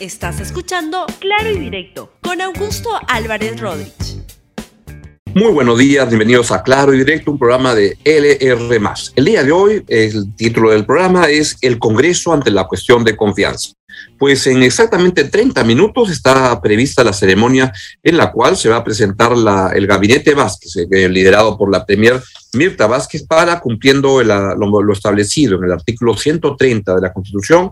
Estás escuchando Claro y Directo con Augusto Álvarez Rodríguez. Muy buenos días, bienvenidos a Claro y Directo, un programa de LR. El día de hoy, el título del programa es El Congreso ante la cuestión de confianza. Pues en exactamente 30 minutos está prevista la ceremonia en la cual se va a presentar la, el gabinete Vázquez, eh, liderado por la Premier Mirta Vázquez, para, cumpliendo lo, establecido en el artículo 130 de la Constitución,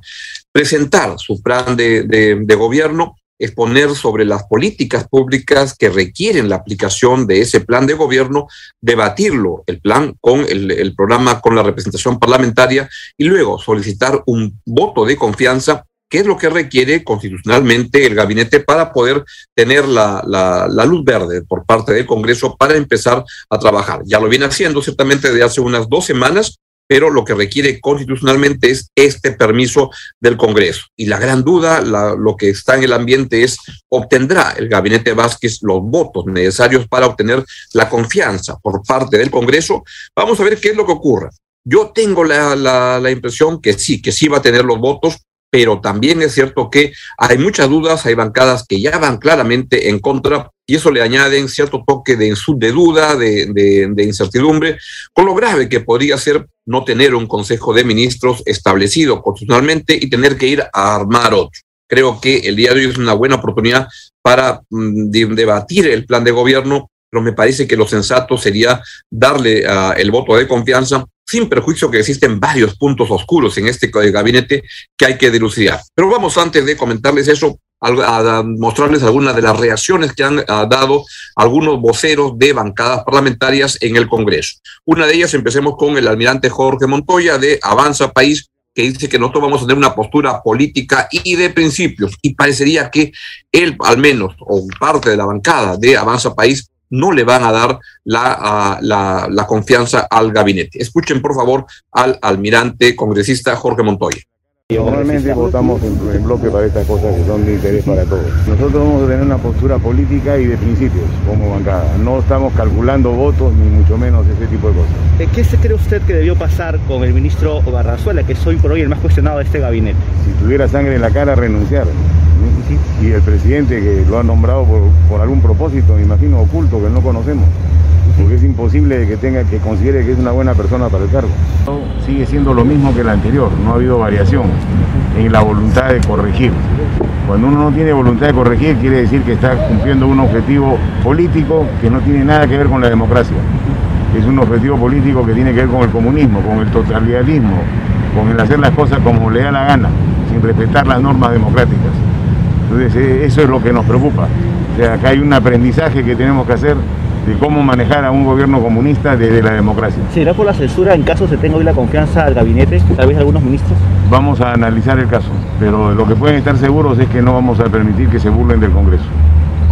presentar su plan de, gobierno exponer sobre las políticas públicas que requieren la aplicación de ese plan de gobierno, debatirlo, el plan con el, programa, con la representación parlamentaria y luego solicitar un voto de confianza qué es lo que requiere constitucionalmente el gabinete para poder tener la, la, luz verde por parte del Congreso para empezar a trabajar. Ya lo viene haciendo ciertamente desde hace unas dos semanas, pero lo que requiere constitucionalmente es este permiso del Congreso. Y la gran duda, lo que está en el ambiente es, ¿obtendrá el gabinete Vázquez los votos necesarios para obtener la confianza por parte del Congreso? Vamos a ver qué es lo que ocurre. Yo tengo la, la, la impresión que sí, que sí va a tener los votos, pero también es cierto que hay muchas dudas, hay bancadas que ya van claramente en contra y eso le añaden cierto toque de, duda, de, de, incertidumbre, con lo grave que podría ser no tener un Consejo de Ministros establecido constitucionalmente y tener que ir a armar otro. Creo que el día de hoy es una buena oportunidad para mm, debatir el plan de gobierno, pero me parece que lo sensato sería darle uh, el voto de confianza sin perjuicio que existen varios puntos oscuros en este gabinete que hay que dilucidar. Pero vamos antes de comentarles eso, a, mostrarles algunas de las reacciones que han dado algunos voceros de bancadas parlamentarias en el Congreso. Una de ellas, empecemos con el almirante Jorge Montoya de Avanza País, que dice que nosotros vamos a tener una postura política y de principios, y parecería que él, al menos, o parte de la bancada de Avanza País, no le van a dar la, la, la, confianza al gabinete. Escuchen, por favor, al almirante congresista Jorge Montoya. Normalmente votamos en, bloque para estas cosas que son de interés para todos. Nosotros vamos a tener una postura política y de principios como bancada. No estamos calculando votos ni mucho menos ese tipo de cosas. ¿Qué se cree usted que debió pasar con el ministro Barrazuela, que es hoy por hoy el más cuestionado de este gabinete? Si tuviera sangre en la cara, renunciar. Y el presidente que lo ha nombrado por, algún propósito, me imagino, oculto, que no conocemos porque es imposible que tenga que considere que es una buena persona para el cargo. Sigue siendo lo mismo que el anterior, no ha habido variación en la voluntad de corregir. Cuando uno no tiene voluntad de corregir, quiere decir que está cumpliendo un objetivo político que no tiene nada que ver con la democracia. Es un objetivo político que tiene que ver con el comunismo, con el totalitarismo, con el hacer las cosas como le da la gana, sin respetar las normas democráticas. Entonces, eh, eso es lo que nos preocupa. O sea, acá hay un aprendizaje que tenemos que hacer de cómo manejar a un gobierno comunista desde la democracia. ¿Será por la censura en caso se tenga hoy la confianza al gabinete, tal vez algunos ministros? Vamos a analizar el caso, pero lo que pueden estar seguros es que no vamos a permitir que se burlen del Congreso.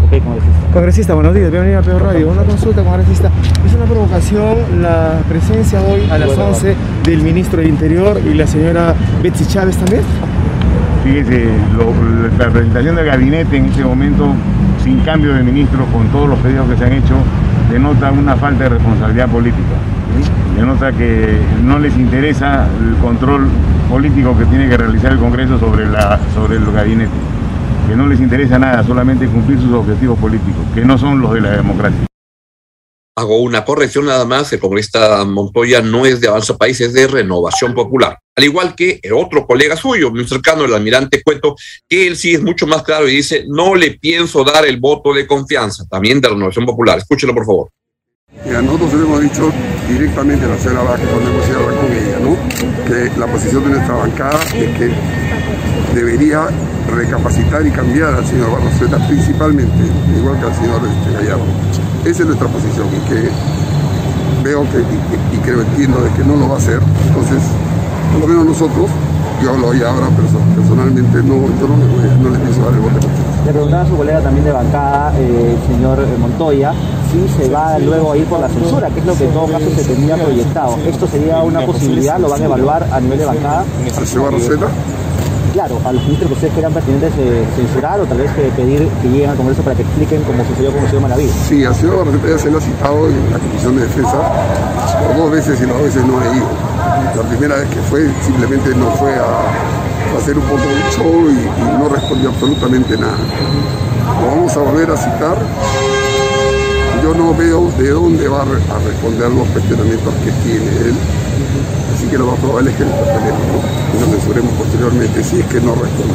Ok, congresista. Congresista, buenos días, bienvenido a Peor Radio. Una consulta, congresista. Es una provocación la presencia hoy a las 11 del ministro del Interior y la señora Betsy Chávez también. Fíjese, la presentación del gabinete en este momento, sin cambio de ministro, con todos los pedidos que se han hecho, denota una falta de responsabilidad política. Denota que no les interesa el control político que tiene que realizar el Congreso sobre, la, sobre el gabinete. Que no les interesa nada, solamente cumplir sus objetivos políticos, que no son los de la democracia. Hago una corrección nada más, el congresista Montoya no es de Avanza País, es de Renovación Popular. Al igual que otro colega suyo, muy cercano, el almirante Cueto, que él sí es mucho más claro y dice, no le pienso dar el voto de confianza, también de Renovación Popular. Escúchelo, por favor. Mira, nosotros le hemos dicho directamente a la señora Vázquez cuando hemos ido con ella, ¿no? Que la posición de nuestra bancada es que debería recapacitar y cambiar al señor Barroseta principalmente, igual que al señor este, Gallardo. Esa es nuestra posición y que veo que, y, y, creo, entiendo de que no lo va a hacer. Entonces, por lo menos nosotros, yo hablo ahí ahora personalmente, no, yo no le, voy, no le pienso dar el voto. Le preguntaba a su colega también de bancada, eh, señor Montoya, si se va luego a ir por la censura, que es lo que en todo caso se tenía proyectado. ¿Esto sería una posibilidad? ¿Lo van a evaluar a nivel de bancada? ¿Al señor Rosetta? Claro, a los ministros que ustedes quieran pertinentes de censurar o tal vez pedir que lleguen al Congreso para que expliquen cómo sucedió con el señor. Sí, al señor Barraceta ya se lo ha citado en la Comisión de Defensa dos veces y las veces no ha ido. La primera vez que fue simplemente no fue a hacer un poco de show y, y no respondió absolutamente nada. Lo vamos a volver a citar. Yo no veo de dónde va a responder los cuestionamientos que tiene él. Así que lo más probable es que le interpelemos y nos censuremos posteriormente si es que no responde.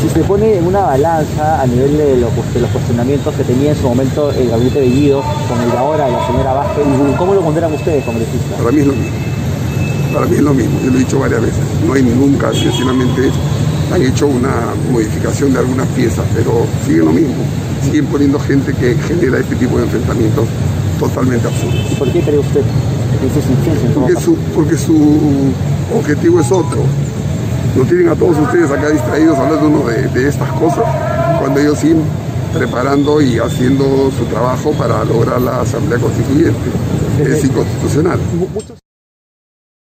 Si se pone en una balanza a nivel de los, de los, cuestionamientos que tenía en su momento el gabinete de Guido con el de ahora de la señora Vázquez, ¿cómo lo pondrán ustedes, congresistas? Para mí es lo mismo. Para mí es lo mismo, yo lo he dicho varias veces. No hay nunca, sencillamente han hecho una modificación de algunas piezas, pero siguen lo mismo. Siguen poniendo gente que genera este tipo de enfrentamientos totalmente absurdos. ¿Y por qué cree usted porque su, porque su objetivo es otro. No tienen a todos ustedes acá distraídos hablando de, de estas cosas, cuando ellos siguen preparando y haciendo su trabajo para lograr la Asamblea Constituyente. Es inconstitucional.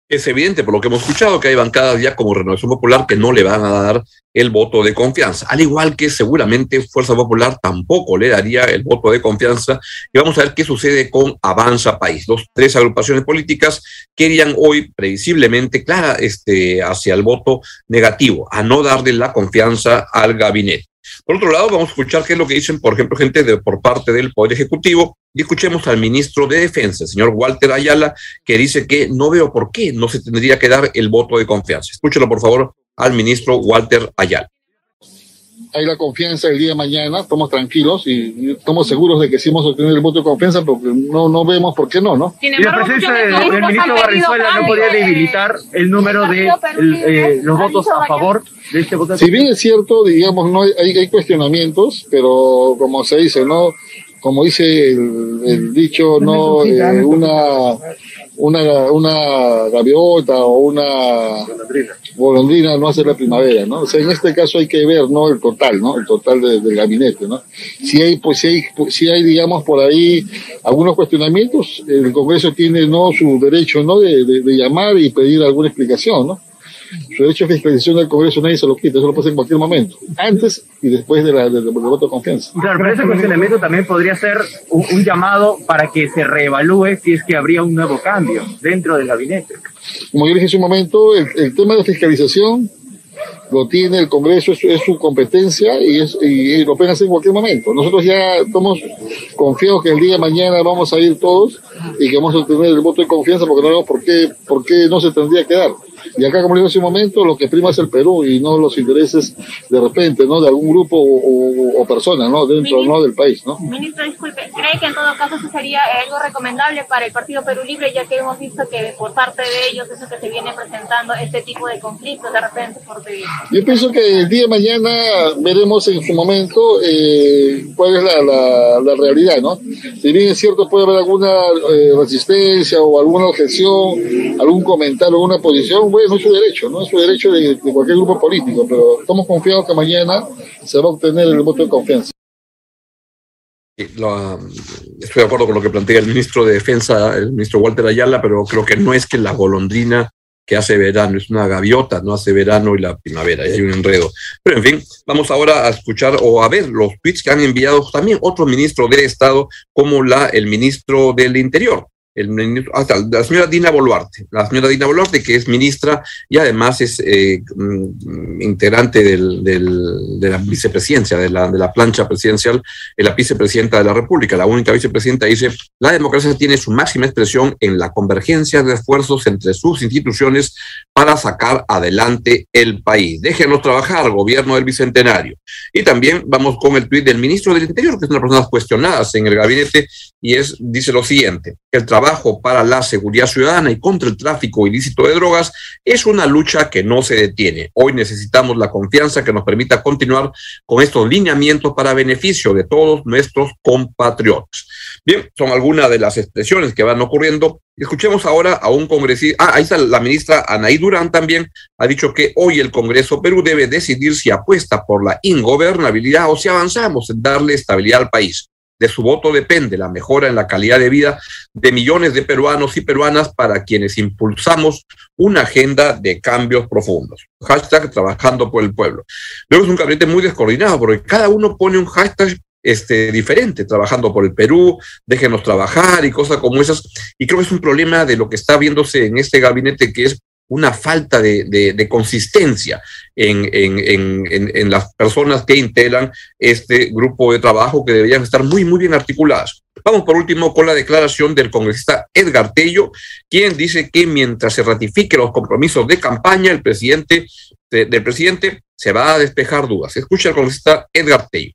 Es evidente, por lo que hemos escuchado, que hay bancadas ya como Renovación Popular que no le van a dar el voto de confianza, al igual que seguramente Fuerza Popular tampoco le daría el voto de confianza. Y vamos a ver qué sucede con Avanza País. Dos, tres agrupaciones políticas querían hoy previsiblemente clara este, hacia el voto negativo, a no darle la confianza al gabinete. Por otro lado, vamos a escuchar qué es lo que dicen, por ejemplo, gente de, por parte del Poder Ejecutivo y escuchemos al ministro de Defensa, señor Walter Ayala, que dice que no veo por qué no se tendría que dar el voto de confianza. Escúchelo, por favor, al ministro Walter Ayala hay la confianza el día de mañana, estamos tranquilos y, estamos seguros de que sí hemos obtenido el voto de confianza, porque no, no vemos por qué no, ¿no? y la presencia del, ministro Barrizuela no podría debilitar el número de eh, los votos a favor de este voto. Si bien es cierto, digamos, no hay, hay cuestionamientos, pero como se dice, no como dice el, dicho, no eh, una, una, una gaviota o una golondrina no hace la primavera, ¿no? O sea, en este caso hay que ver, ¿no? El total, ¿no? El total del gabinete, ¿no? Si hay, pues, si hay, si hay, digamos, por ahí algunos cuestionamientos, el Congreso tiene, ¿no? Su derecho, ¿no? De, de llamar y pedir alguna explicación, ¿no? Su derecho de fiscalización del Congreso nadie se lo quita, eso lo pasa en cualquier momento, antes y después de la, del, voto de confianza. Claro, pero ese cuestionamiento también podría ser un, llamado para que se reevalúe si es que habría un nuevo cambio dentro del gabinete. Como yo dije hace un momento, el, tema de fiscalización lo tiene el Congreso, es, su competencia y, es, y, lo pueden hacer en cualquier momento. Nosotros ya estamos confiados que el día de mañana vamos a ir todos y que vamos a tener el voto de confianza porque no vemos por qué, por qué no se tendría que dar. Y acá, como le digo hace un momento, lo que prima es el Perú y no los intereses de repente, ¿no? De algún grupo o, o, persona, ¿no? Dentro, ¿no? Del país, ¿no? Ministro, disculpe, ¿cree que en todo caso eso sería algo recomendable para el Partido Perú Libre, ya que hemos visto que por parte de ellos eso que se viene presentando, este tipo de conflictos de repente porque... Yo pienso que el día de mañana veremos en su momento eh, cuál es la, la, la, realidad, ¿no? Si bien es cierto puede haber alguna eh, resistencia o alguna objeción, algún comentario, alguna posición, bueno, es su derecho, ¿no? Es su derecho de, cualquier grupo político, pero estamos confiados que mañana se va a obtener el voto de confianza. estoy de acuerdo con lo que plantea el ministro de Defensa, el ministro Walter Ayala, pero creo que no es que la golondrina que hace verano, es una gaviota, no hace verano y la primavera, y hay un enredo. Pero en fin, vamos ahora a escuchar o a ver los tweets que han enviado también otros ministros de Estado, como la, el ministro del Interior el hasta la señora Dina Boluarte, la señora Dina Boluarte, que es ministra y además es eh, mm, integrante del, de la vicepresidencia, de la, de la plancha presidencial, la vicepresidenta de la República, la única vicepresidenta, dice, la democracia tiene su máxima expresión en la convergencia de esfuerzos entre sus instituciones para sacar adelante el país. Déjenos trabajar, gobierno del Bicentenario. Y también vamos con el tuit del ministro del Interior, que es una personas cuestionadas en el gabinete, y es, dice lo siguiente, el trabajo trabajo para la seguridad ciudadana y contra el tráfico ilícito de drogas es una lucha que no se detiene. Hoy necesitamos la confianza que nos permita continuar con estos lineamientos para beneficio de todos nuestros compatriotas. Bien, son algunas de las expresiones que van ocurriendo. Escuchemos ahora a un congresista. Ah, ahí está la ministra Anaí Durán también. Ha dicho que hoy el Congreso Perú debe decidir si apuesta por la ingobernabilidad o si avanzamos en darle estabilidad al país. De su voto depende la mejora en la calidad de vida de millones de peruanos y peruanas para quienes impulsamos una agenda de cambios profundos. Hashtag trabajando por el pueblo. Luego es un gabinete muy descoordinado porque cada uno pone un hashtag este, diferente, trabajando por el Perú, déjenos trabajar y cosas como esas. Y creo que es un problema de lo que está viéndose en este gabinete, que es una falta de, consistencia en, en, las personas que integran este grupo de trabajo que deberían estar muy, muy bien articuladas. Vamos por último con la declaración del congresista Edgar Tello, quien dice que mientras se ratifique los compromisos de campaña, el presidente, del presidente se va a despejar dudas. Escucha al congresista Edgar Tello.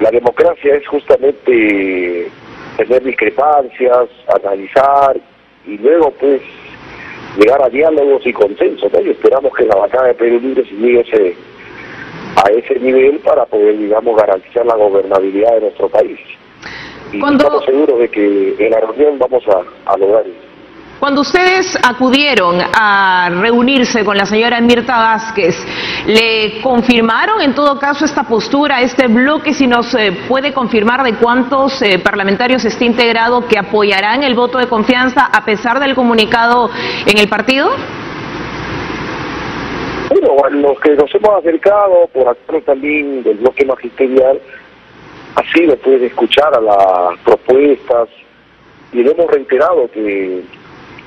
La democracia es justamente tener discrepancias, analizar y luego pues llegar a diálogos y consensos. Y esperamos que la bancada de Perú Libre se llegue a ese nivel para poder, digamos, garantizar la gobernabilidad de nuestro país. Y estamos seguros de que en la reunión vamos a, a lograr eso. Cuando ustedes acudieron a reunirse con la señora Mirta Vázquez, ¿le confirmaron en todo caso esta postura, este bloque, si nos eh, puede confirmar de cuántos eh, parlamentarios está integrado que apoyarán el voto de confianza a pesar del comunicado en el partido? Bueno, los que nos hemos acercado por actor también del bloque magisterial, así después de escuchar a las propuestas y le hemos reiterado que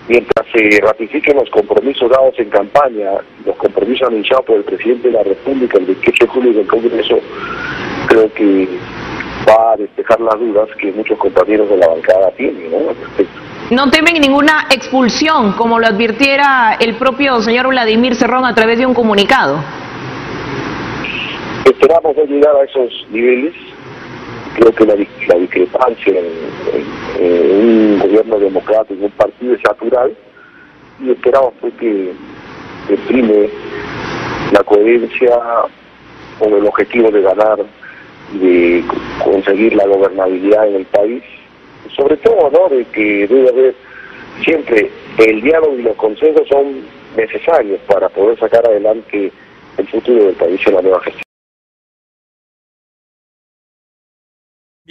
mientras se ratifiquen los compromisos dados en campaña, los compromisos anunciados por el presidente de la República el 28 de julio del Congreso, creo que va a despejar las dudas que muchos compañeros de la bancada tienen ¿no? No temen ninguna expulsión, como lo advirtiera el propio señor Vladimir Cerrón a través de un comunicado. Esperamos no llegar a esos niveles, creo que la, discrepancia en, un gobierno democrático, un partido es natural, y esperamos pues, que, que la coherencia con el objetivo de ganar y de conseguir la gobernabilidad en el país, sobre todo ¿no? de que debe haber siempre el diálogo y los consensos son necesarios para poder sacar adelante el futuro del país en la nueva gestión.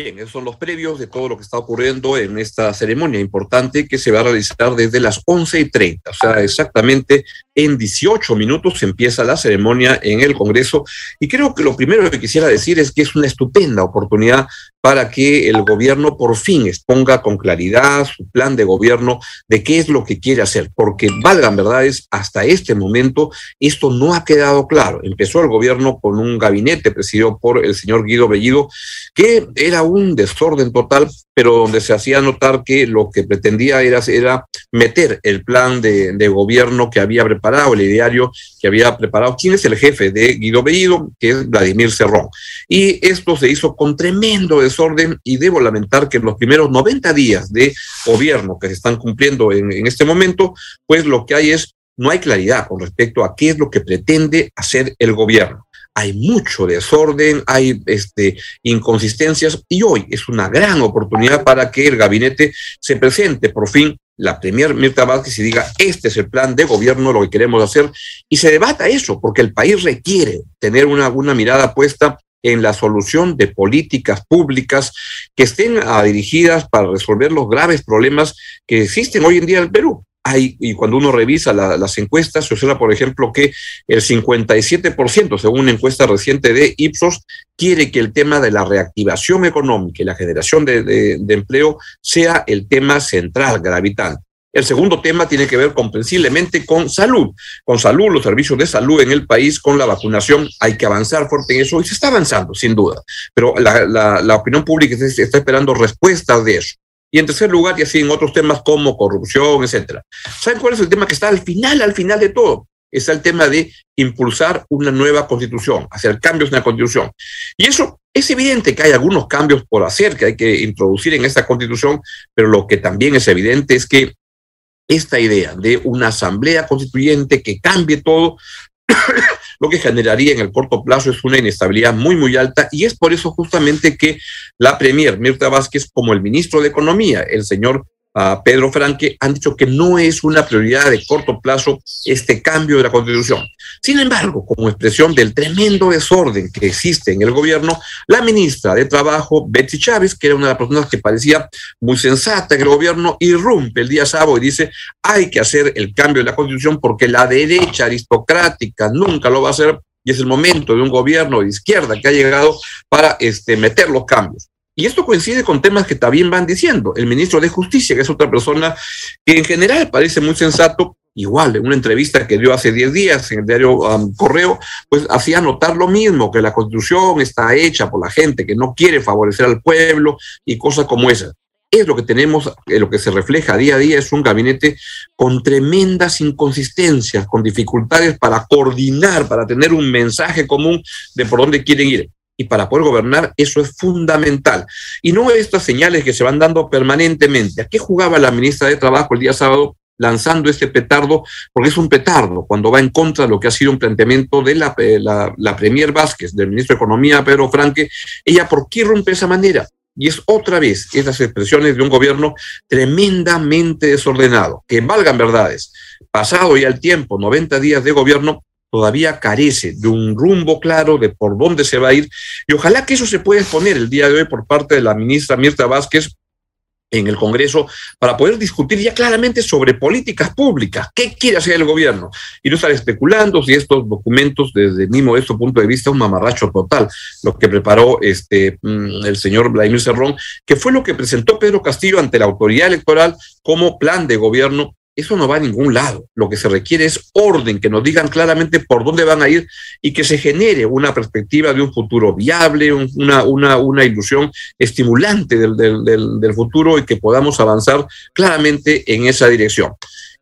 Bien, esos son los previos de todo lo que está ocurriendo en esta ceremonia importante que se va a realizar desde las 11 y 30, o sea, exactamente en 18 minutos empieza la ceremonia en el Congreso. Y creo que lo primero que quisiera decir es que es una estupenda oportunidad para que el gobierno por fin exponga con claridad su plan de gobierno de qué es lo que quiere hacer, porque valgan verdades, hasta este momento esto no ha quedado claro. Empezó el gobierno con un gabinete presidido por el señor Guido Bellido, que era un desorden total, pero donde se hacía notar que lo que pretendía era, era meter el plan de, de gobierno que había preparado, el ideario que había preparado, quién es el jefe de Guido Bellido, que es Vladimir Cerrón. Y esto se hizo con tremendo desorden y debo lamentar que en los primeros 90 días de gobierno que se están cumpliendo en, en este momento, pues lo que hay es, no hay claridad con respecto a qué es lo que pretende hacer el gobierno hay mucho desorden, hay este, inconsistencias y hoy es una gran oportunidad para que el gabinete se presente por fin la Premier Mirta Vázquez y diga, este es el plan de gobierno, lo que queremos hacer, y se debata eso, porque el país requiere tener una, una mirada puesta en la solución de políticas públicas que estén ah, dirigidas para resolver los graves problemas que existen hoy en día en el Perú hay, y cuando uno revisa las encuestas, se observa, por ejemplo, que el 57%, según una encuesta reciente de Ipsos, quiere que el tema de la reactivación económica y la generación de, empleo sea el tema central, gravitante. El segundo tema tiene que ver comprensiblemente con salud, con salud, los servicios de salud en el país, con la vacunación. Hay que avanzar fuerte en eso y se está avanzando, sin duda. Pero la opinión pública está esperando respuestas de eso. Y en tercer lugar, y así en otros temas como corrupción, etcétera. ¿Saben cuál es el tema que está al final, al final de todo? Es el tema de impulsar una nueva constitución, hacer cambios en la constitución. Y eso es evidente que hay algunos cambios por hacer que hay que introducir en esta constitución, pero lo que también es evidente es que esta idea de una asamblea constituyente que cambie todo lo que generaría en el corto plazo es una inestabilidad muy, muy alta y es por eso justamente que la Premier Mirta Vázquez, como el ministro de Economía, el señor a Pedro Franque han dicho que no es una prioridad de corto plazo este cambio de la constitución. Sin embargo, como expresión del tremendo desorden que existe en el gobierno, la ministra de Trabajo, Betsy Chávez, que era una de las personas que parecía muy sensata en el gobierno, irrumpe el día sábado y dice, hay que hacer el cambio de la constitución porque la derecha aristocrática nunca lo va a hacer y es el momento de un gobierno de izquierda que ha llegado para este, meter los cambios. Y esto coincide con temas que también van diciendo. El ministro de Justicia, que es otra persona que en general parece muy sensato, igual, en una entrevista que dio hace 10 días en el diario um, Correo, pues hacía notar lo mismo, que la constitución está hecha por la gente que no quiere favorecer al pueblo y cosas como esas. Es lo que tenemos, eh, lo que se refleja día a día, es un gabinete con tremendas inconsistencias, con dificultades para coordinar, para tener un mensaje común de por dónde quieren ir y para poder gobernar eso es fundamental. Y no estas señales que se van dando permanentemente. ¿A qué jugaba la ministra de Trabajo el día sábado? lanzando este petardo, porque es un petardo cuando va en contra de lo que ha sido un planteamiento de la, eh, la, Premier Vázquez, del ministro de Economía, Pedro Franque. Ella, ¿por qué rompe esa manera? Y es otra vez esas expresiones de un gobierno tremendamente desordenado, que valgan verdades. Pasado ya el tiempo, 90 días de gobierno, todavía carece de un rumbo claro de por dónde se va a ir. Y ojalá que eso se pueda exponer el día de hoy por parte de la ministra Mirta Vázquez en el Congreso para poder discutir ya claramente sobre políticas públicas, qué quiere hacer el gobierno y no estar especulando si estos documentos desde mi modesto punto de vista un mamarracho total, lo que preparó este mm, el señor Vladimir Cerrón, que fue lo que presentó Pedro Castillo ante la autoridad electoral como plan de gobierno eso no va a ningún lado. Lo que se requiere es orden, que nos digan claramente por dónde van a ir y que se genere una perspectiva de un futuro viable, una, una, una ilusión estimulante del, del, del, futuro y que podamos avanzar claramente en esa dirección.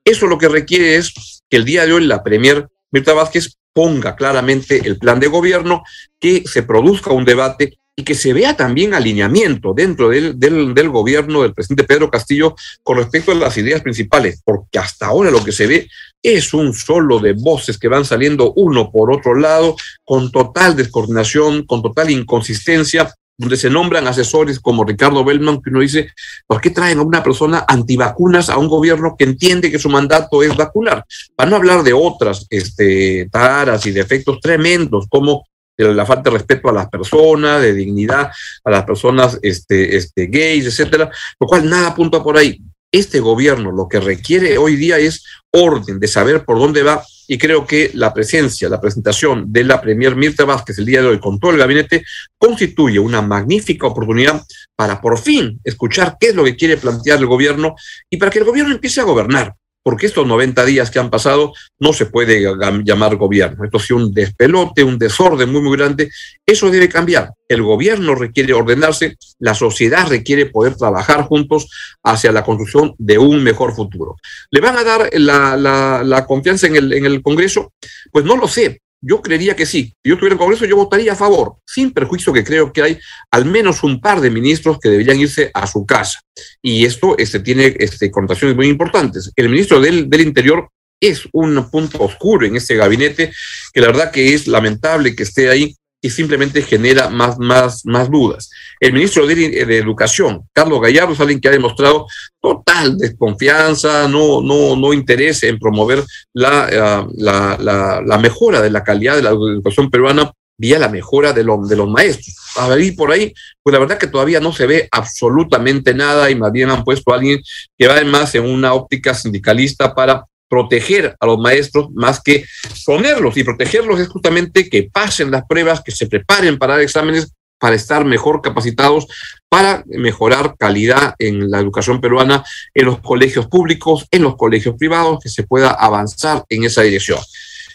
Eso lo que requiere es que el día de hoy la Premier Mirta Vázquez ponga claramente el plan de gobierno, que se produzca un debate y que se vea también alineamiento dentro del, del, gobierno del presidente Pedro Castillo con respecto a las ideas principales, porque hasta ahora lo que se ve es un solo de voces que van saliendo uno por otro lado, con total descoordinación, con total inconsistencia, donde se nombran asesores como Ricardo Bellman, que uno dice, ¿por qué traen a una persona antivacunas a un gobierno que entiende que su mandato es vacunar? Para no hablar de otras este, taras y defectos tremendos, como la falta de respeto a las personas, de dignidad a las personas este, este, gays, etcétera, lo cual nada apunta por ahí. Este gobierno lo que requiere hoy día es orden, de saber por dónde va, y creo que la presencia, la presentación de la Premier Mirta Vázquez el día de hoy con todo el gabinete constituye una magnífica oportunidad para por fin escuchar qué es lo que quiere plantear el gobierno y para que el gobierno empiece a gobernar porque estos 90 días que han pasado no se puede llamar gobierno. Esto ha sido un despelote, un desorden muy, muy grande. Eso debe cambiar. El gobierno requiere ordenarse, la sociedad requiere poder trabajar juntos hacia la construcción de un mejor futuro. ¿Le van a dar la, confianza en el Congreso? Pues no lo sé, yo creería que sí. Si yo estuviera en el Congreso, yo votaría a favor, sin perjuicio que creo que hay al menos un par de ministros que deberían irse a su casa. Y esto este, tiene este, connotaciones muy importantes. El ministro del, del Interior es un punto oscuro en este gabinete, que la verdad que es lamentable que esté ahí y simplemente genera más, más, más dudas. El ministro de, Educación, Carlos Gallardo, es alguien que ha demostrado total desconfianza, no, no, no interés en promover la, uh, la, la, la, mejora de la calidad de la educación peruana vía la mejora de, lo, de los maestros. A ver, por ahí, pues la verdad que todavía no se ve absolutamente nada y más bien han puesto a alguien que va además en una óptica sindicalista para proteger a los maestros más que ponerlos y protegerlos es justamente que pasen las pruebas, que se preparen para dar exámenes para estar mejor capacitados para mejorar calidad en la educación peruana en los colegios públicos, en los colegios privados, que se pueda avanzar en esa dirección.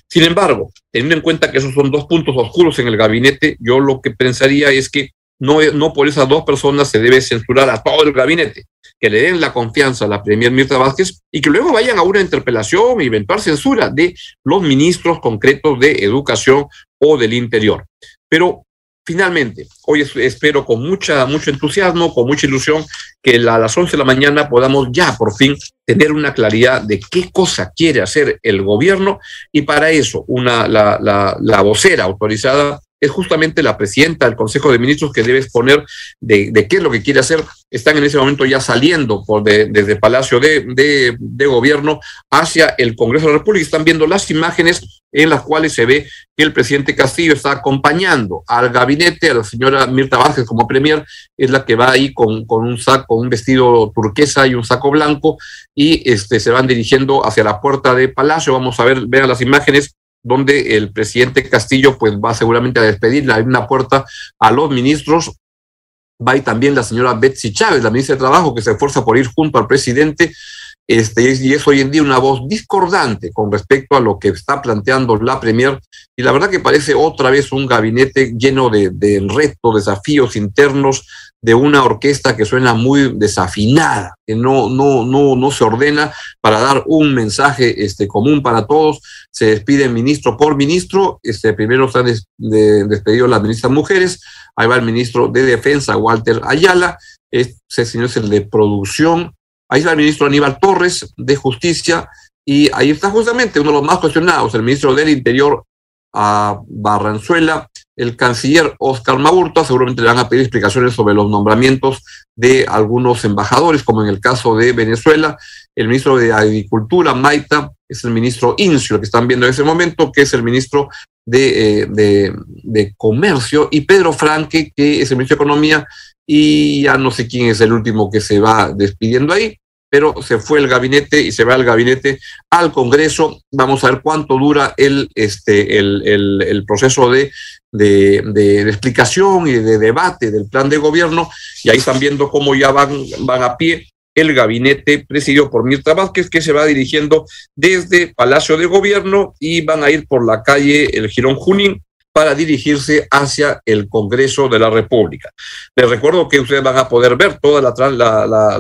Sin embargo, teniendo en cuenta que esos son dos puntos oscuros en el gabinete, yo lo que pensaría es que no, no por esas dos personas se debe censurar a todo el gabinete que le den la confianza a la Premier Mirta Vázquez y que luego vayan a una interpelación y eventual censura de los ministros concretos de educación o del interior. Pero finalmente, hoy espero con mucha, mucho entusiasmo, con mucha ilusión, que a las 11 de la mañana podamos ya por fin tener una claridad de qué cosa quiere hacer el gobierno y para eso una, la, la, la vocera autorizada es justamente la presidenta del Consejo de Ministros que debe exponer de, qué es lo que quiere hacer. Están en ese momento ya saliendo por de, desde Palacio de, de, de, Gobierno hacia el Congreso de la República. Están viendo las imágenes en las cuales se ve que el presidente Castillo está acompañando al gabinete, a la señora Mirta Vázquez como premier, es la que va ahí con, con un saco, un vestido turquesa y un saco blanco, y este, se van dirigiendo hacia la puerta de Palacio. Vamos a ver, vean las imágenes donde el presidente Castillo pues va seguramente a despedir a una puerta a los ministros. Va y también la señora Betsy Chávez, la ministra de Trabajo, que se esfuerza por ir junto al presidente. este, y es hoy en día una voz discordante con respecto a lo que está planteando la Premier, y la verdad que parece otra vez un gabinete lleno de, de retos, desafíos internos, de una orquesta que suena muy desafinada, que no, no, no, no se ordena para dar un mensaje este, común para todos. Se despide ministro por ministro. Este, primero han des, de, las ministras mujeres. Ahí va el ministro de Defensa, Walter Ayala. Ese señor es el de producción. Ahí va el ministro Aníbal Torres, de Justicia. Y ahí está justamente uno de los más cuestionados, el ministro del Interior, a Barranzuela, el canciller Oscar Maburta, seguramente le van a pedir explicaciones sobre los nombramientos de algunos embajadores, como en el caso de Venezuela. El ministro de Agricultura, Maita, es el ministro Incio, que están viendo en ese momento, que es el ministro de, eh, de, de, Comercio, y Pedro Franque, que es el ministro de Economía, y ya no sé quién es el último que se va despidiendo ahí pero se fue el gabinete y se va el gabinete al Congreso. Vamos a ver cuánto dura el, este, el, el, proceso de, de, de, explicación y de debate del plan de gobierno. Y ahí están viendo cómo ya van, van a pie el gabinete presidido por Mirta Vázquez, que se va dirigiendo desde Palacio de Gobierno y van a ir por la calle El Girón Junín para dirigirse hacia el Congreso de la República. Les recuerdo que ustedes van a poder ver toda la, la, la,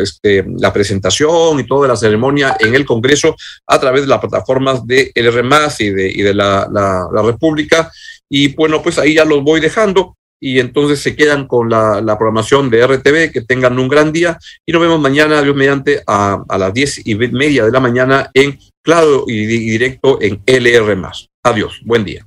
este, la presentación y toda la ceremonia en el Congreso a través de las plataformas de LR y de, y de la, República. Y bueno, pues ahí ya los voy dejando y entonces se quedan con la, la, programación de RTV, que tengan un gran día y nos vemos mañana, Dios mediante, a, a las diez y media de la mañana en Claro y, y Directo en LR. Adiós, buen día.